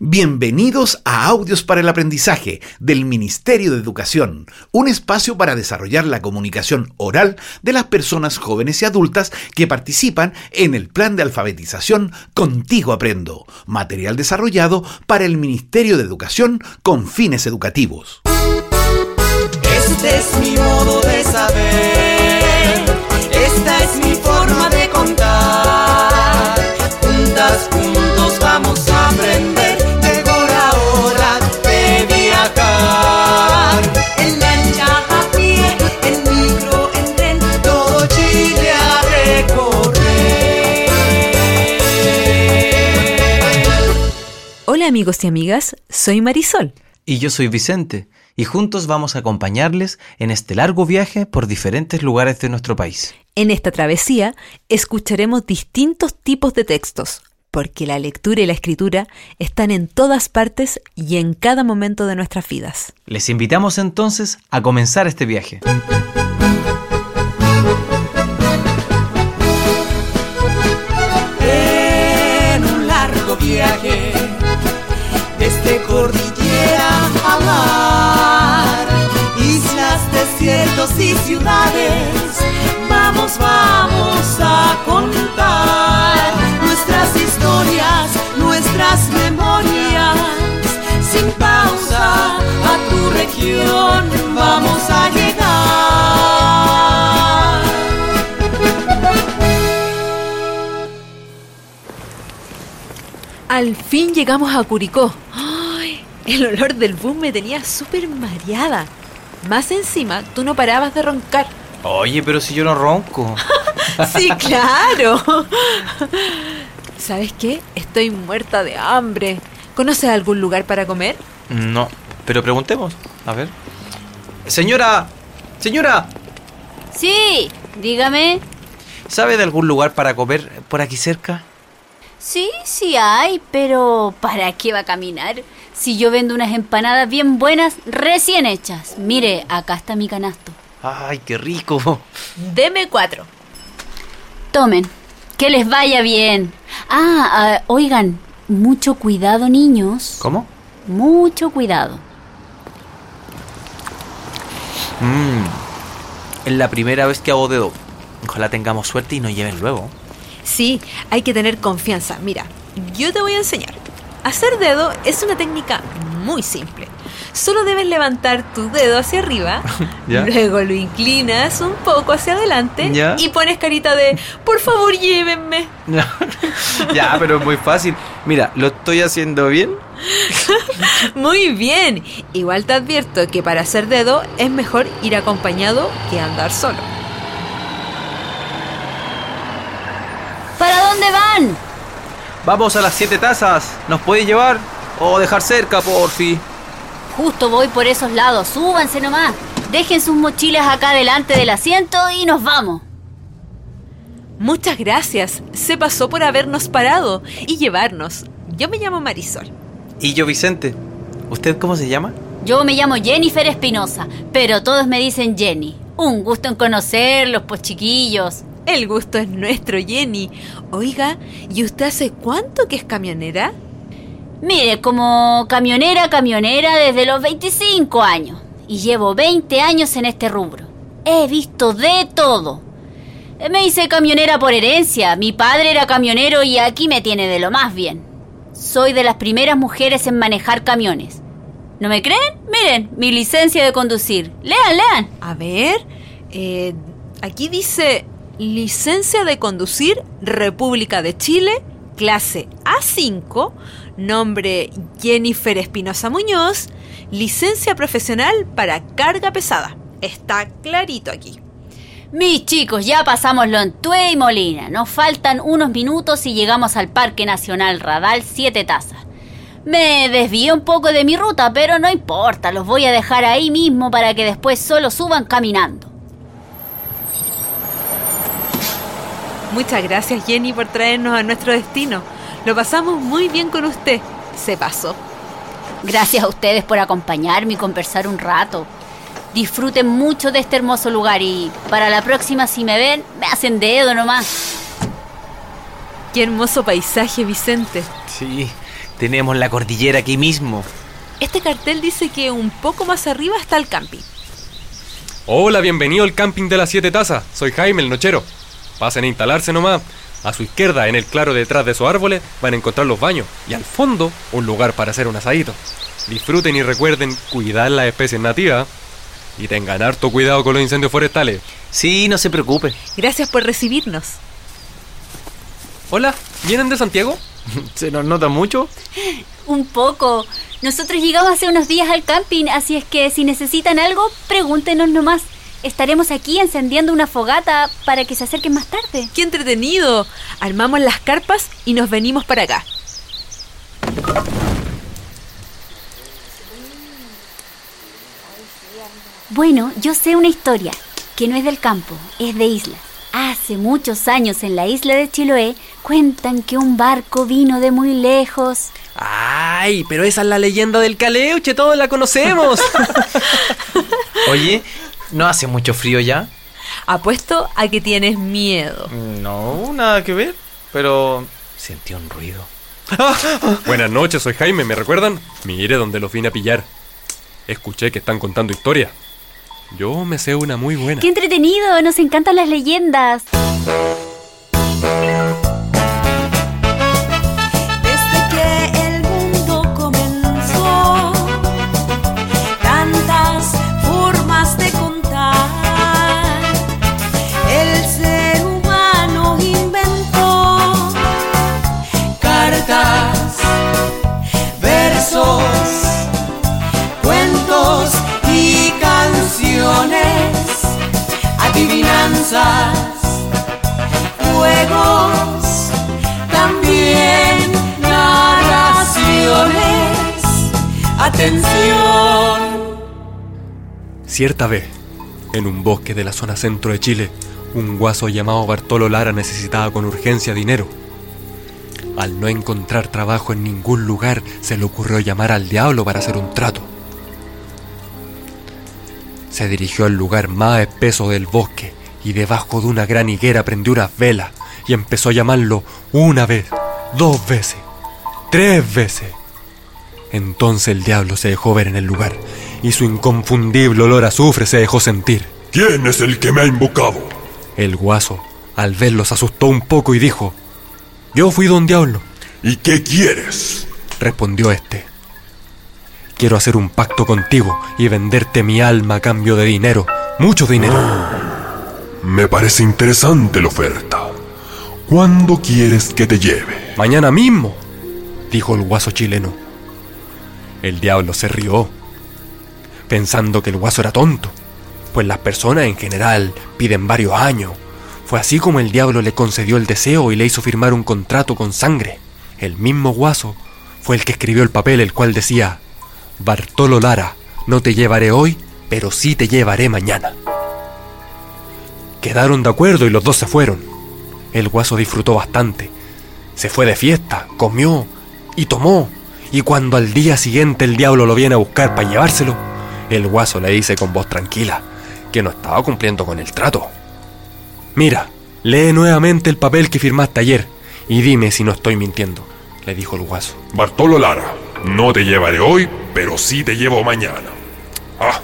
Bienvenidos a Audios para el Aprendizaje del Ministerio de Educación, un espacio para desarrollar la comunicación oral de las personas jóvenes y adultas que participan en el plan de alfabetización Contigo Aprendo, material desarrollado para el Ministerio de Educación con fines educativos. Este es mi modo de saber, amigos y amigas, soy Marisol. Y yo soy Vicente, y juntos vamos a acompañarles en este largo viaje por diferentes lugares de nuestro país. En esta travesía escucharemos distintos tipos de textos, porque la lectura y la escritura están en todas partes y en cada momento de nuestras vidas. Les invitamos entonces a comenzar este viaje. En un largo viaje y ciudades, vamos, vamos a contar nuestras historias, nuestras memorias, sin pausa a tu región vamos a llegar. Al fin llegamos a Curicó. ¡Ay! El olor del bus me tenía súper mareada. Más encima, tú no parabas de roncar. Oye, pero si yo no ronco. sí, claro. ¿Sabes qué? Estoy muerta de hambre. ¿Conoces algún lugar para comer? No, pero preguntemos. A ver. Señora, señora. Sí, dígame. ¿Sabe de algún lugar para comer por aquí cerca? Sí, sí hay, pero ¿para qué va a caminar? Si yo vendo unas empanadas bien buenas, recién hechas. Mire, acá está mi canasto. ¡Ay, qué rico! Deme cuatro. Tomen, que les vaya bien. Ah, ah, oigan, mucho cuidado, niños. ¿Cómo? Mucho cuidado. Mmm. Es la primera vez que hago dedo. Ojalá tengamos suerte y nos lleven luego. Sí, hay que tener confianza. Mira, yo te voy a enseñar. Hacer dedo es una técnica muy simple. Solo debes levantar tu dedo hacia arriba, ¿Ya? luego lo inclinas un poco hacia adelante ¿Ya? y pones carita de por favor llévenme. ya, pero es muy fácil. Mira, ¿lo estoy haciendo bien? Muy bien. Igual te advierto que para hacer dedo es mejor ir acompañado que andar solo. ¿Para dónde van? Vamos a las siete tazas. ¿Nos puede llevar? O dejar cerca, porfi. Justo voy por esos lados. Súbanse nomás. Dejen sus mochilas acá delante del asiento y nos vamos. Muchas gracias. Se pasó por habernos parado y llevarnos. Yo me llamo Marisol. Y yo, Vicente. ¿Usted cómo se llama? Yo me llamo Jennifer Espinosa, pero todos me dicen Jenny. Un gusto en conocerlos, pues chiquillos. El gusto es nuestro, Jenny. Oiga, ¿y usted hace cuánto que es camionera? Mire, como camionera, camionera desde los 25 años. Y llevo 20 años en este rubro. He visto de todo. Me hice camionera por herencia. Mi padre era camionero y aquí me tiene de lo más bien. Soy de las primeras mujeres en manejar camiones. ¿No me creen? Miren, mi licencia de conducir. Lean, lean. A ver, eh, aquí dice licencia de conducir República de Chile, clase A5, nombre Jennifer Espinosa Muñoz, licencia profesional para carga pesada. Está clarito aquí. Mis chicos, ya pasamos Lontué y Molina. Nos faltan unos minutos y llegamos al Parque Nacional Radal Siete Tazas. Me desvié un poco de mi ruta, pero no importa, los voy a dejar ahí mismo para que después solo suban caminando. Muchas gracias Jenny por traernos a nuestro destino. Lo pasamos muy bien con usted. Se pasó. Gracias a ustedes por acompañarme y conversar un rato. Disfruten mucho de este hermoso lugar y para la próxima si me ven, me hacen dedo nomás. Qué hermoso paisaje, Vicente. Sí, Tenemos la cordillera aquí mismo. Este cartel dice que un poco más arriba está el camping. Hola, bienvenido al camping de las Siete Tazas. Soy Jaime, el nochero. Pasen a instalarse nomás. A su izquierda, en el claro detrás de esos árboles, van a encontrar los baños. Y al fondo, un lugar para hacer un asadito. Disfruten y recuerden cuidar las especies nativas. Y tengan harto cuidado con los incendios forestales. Sí, no se preocupe. Gracias por recibirnos. Hola, ¿vienen de Santiago? ¿Se nos nota mucho? Un poco. Nosotros llegamos hace unos días al camping, así es que si necesitan algo, pregúntenos nomás. Estaremos aquí encendiendo una fogata para que se acerquen más tarde. ¡Qué entretenido! Armamos las carpas y nos venimos para acá. Bueno, yo sé una historia, que no es del campo, es de isla. Hace muchos años en la isla de Chiloé cuentan que un barco vino de muy lejos. Ay, pero esa es la leyenda del Caleuche, todos la conocemos. Oye, ¿no hace mucho frío ya? Apuesto a que tienes miedo. No, nada que ver. Pero sentí un ruido. Buenas noches, soy Jaime, ¿me recuerdan? Mire dónde los vine a pillar. Escuché que están contando historia. Yo me sé una muy buena. ¡Qué entretenido! Nos encantan las leyendas. Juegos, también narraciones. Atención. Cierta vez, en un bosque de la zona centro de Chile, un guaso llamado Bartolo Lara necesitaba con urgencia dinero. Al no encontrar trabajo en ningún lugar, se le ocurrió llamar al diablo para hacer un trato. Se dirigió al lugar más espeso del bosque y debajo de una gran higuera prendió unas velas y empezó a llamarlo una vez, dos veces, tres veces. Entonces el diablo se dejó ver en el lugar y su inconfundible olor a azufre se dejó sentir. ¿Quién es el que me ha invocado? El guaso, al verlo, se asustó un poco y dijo, Yo fui don diablo, ¿Y qué quieres? respondió este. Quiero hacer un pacto contigo y venderte mi alma a cambio de dinero, mucho dinero. Me parece interesante la oferta. ¿Cuándo quieres que te lleve? Mañana mismo, dijo el guaso chileno. El diablo se rió, pensando que el guaso era tonto, pues las personas en general piden varios años. Fue así como el diablo le concedió el deseo y le hizo firmar un contrato con sangre. El mismo guaso fue el que escribió el papel el cual decía, Bartolo Lara, no te llevaré hoy, pero sí te llevaré mañana. Quedaron de acuerdo y los dos se fueron. El guaso disfrutó bastante. Se fue de fiesta, comió y tomó. Y cuando al día siguiente el diablo lo viene a buscar para llevárselo, el guaso le dice con voz tranquila que no estaba cumpliendo con el trato. Mira, lee nuevamente el papel que firmaste ayer y dime si no estoy mintiendo, le dijo el guaso. Bartolo Lara, no te llevaré hoy, pero sí te llevo mañana. Ah,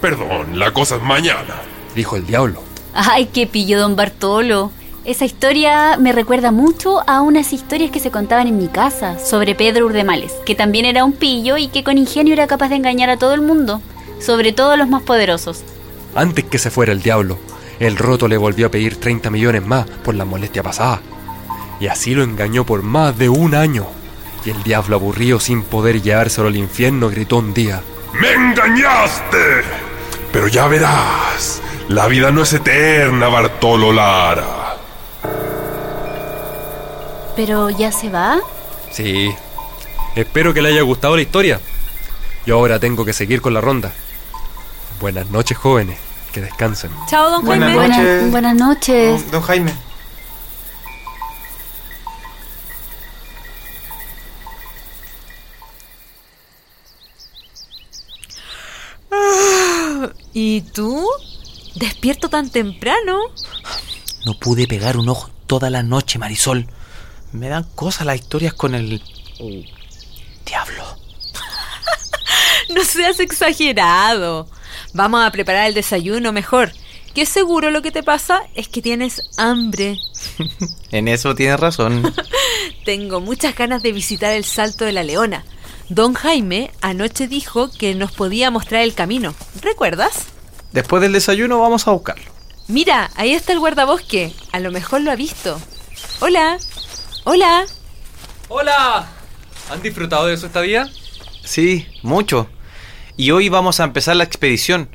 perdón, la cosa es mañana. Dijo el diablo. Ay, qué pillo, don Bartolo. Esa historia me recuerda mucho a unas historias que se contaban en mi casa sobre Pedro Urdemales, que también era un pillo y que con ingenio era capaz de engañar a todo el mundo, sobre todo a los más poderosos. Antes que se fuera el diablo, el roto le volvió a pedir 30 millones más por la molestia pasada. Y así lo engañó por más de un año. Y el diablo aburrido sin poder llevárselo al infierno gritó un día. ¡Me engañaste! Pero ya verás, la vida no es eterna, Bartolo Lara. Pero ya se va. Sí. Espero que le haya gustado la historia. Yo ahora tengo que seguir con la ronda. Buenas noches, jóvenes. Que descansen. Chao, don Buenas Jaime. noches. Buenas, buenas noches. Don Jaime. ¿Y tú? ¿Despierto tan temprano? No pude pegar un ojo toda la noche, Marisol. Me dan cosas las historias con el... No seas exagerado. Vamos a preparar el desayuno mejor. Que seguro lo que te pasa es que tienes hambre. En eso tienes razón. Tengo muchas ganas de visitar el Salto de la Leona. Don Jaime anoche dijo que nos podía mostrar el camino. ¿Recuerdas? Después del desayuno vamos a buscarlo. Mira, ahí está el guardabosque. A lo mejor lo ha visto. Hola. Hola. ¡Hola! ¿Han disfrutado de su estadía? Sí, mucho. Y hoy vamos a empezar la expedición.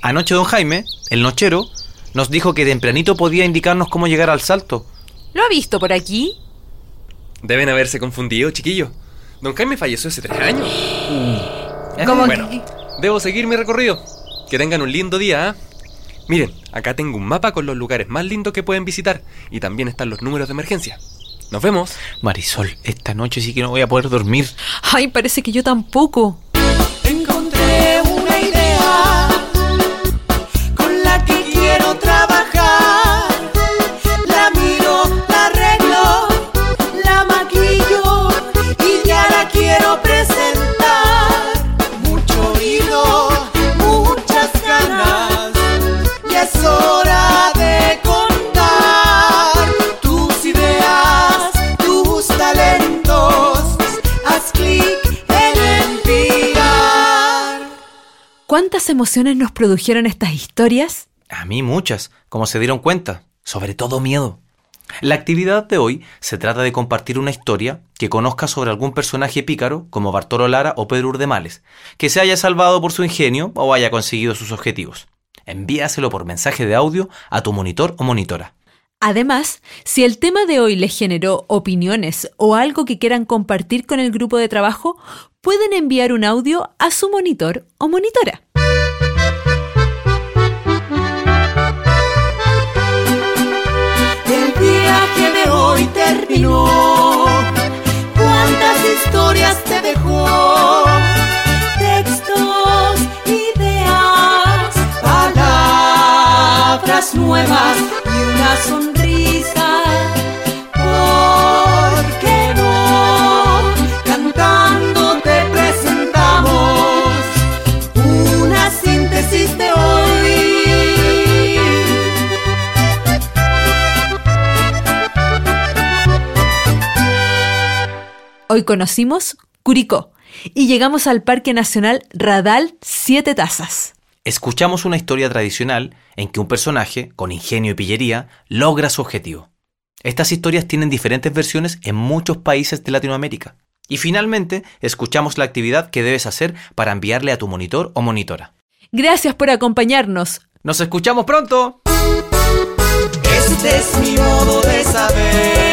Anoche don Jaime, el nochero, nos dijo que tempranito podía indicarnos cómo llegar al salto. ¿Lo ha visto por aquí? Deben haberse confundido, chiquillo. Don Jaime falleció hace tres años. ¿Cómo bueno, que- debo seguir mi recorrido. Que tengan un lindo día, ¿ah? Miren, acá tengo un mapa con los lugares más lindos que pueden visitar y también están los números de emergencia. Nos vemos. Marisol, esta noche sí que no voy a poder dormir. Ay, parece que yo tampoco. ¿Cuántas emociones nos produjeron estas historias? A mí muchas, como se dieron cuenta, sobre todo miedo. La actividad de hoy se trata de compartir una historia que conozca sobre algún personaje pícaro como Bartolo Lara o Pedro Urdemales, que se haya salvado por su ingenio o haya conseguido sus objetivos. Envíaselo por mensaje de audio a tu monitor o monitora. Además, si el tema de hoy les generó opiniones o algo que quieran compartir con el grupo de trabajo, pueden enviar un audio a su monitor o monitora. El viaje de hoy terminó. ¿Cuántas historias te dejó? Textos, ideas, palabras nuevas y una sonrisa. Hoy conocimos Curicó y llegamos al Parque Nacional Radal Siete Tazas. Escuchamos una historia tradicional en que un personaje, con ingenio y pillería, logra su objetivo. Estas historias tienen diferentes versiones en muchos países de Latinoamérica. Y finalmente, escuchamos la actividad que debes hacer para enviarle a tu monitor o monitora. Gracias por acompañarnos. Nos escuchamos pronto. Este es mi modo de saber.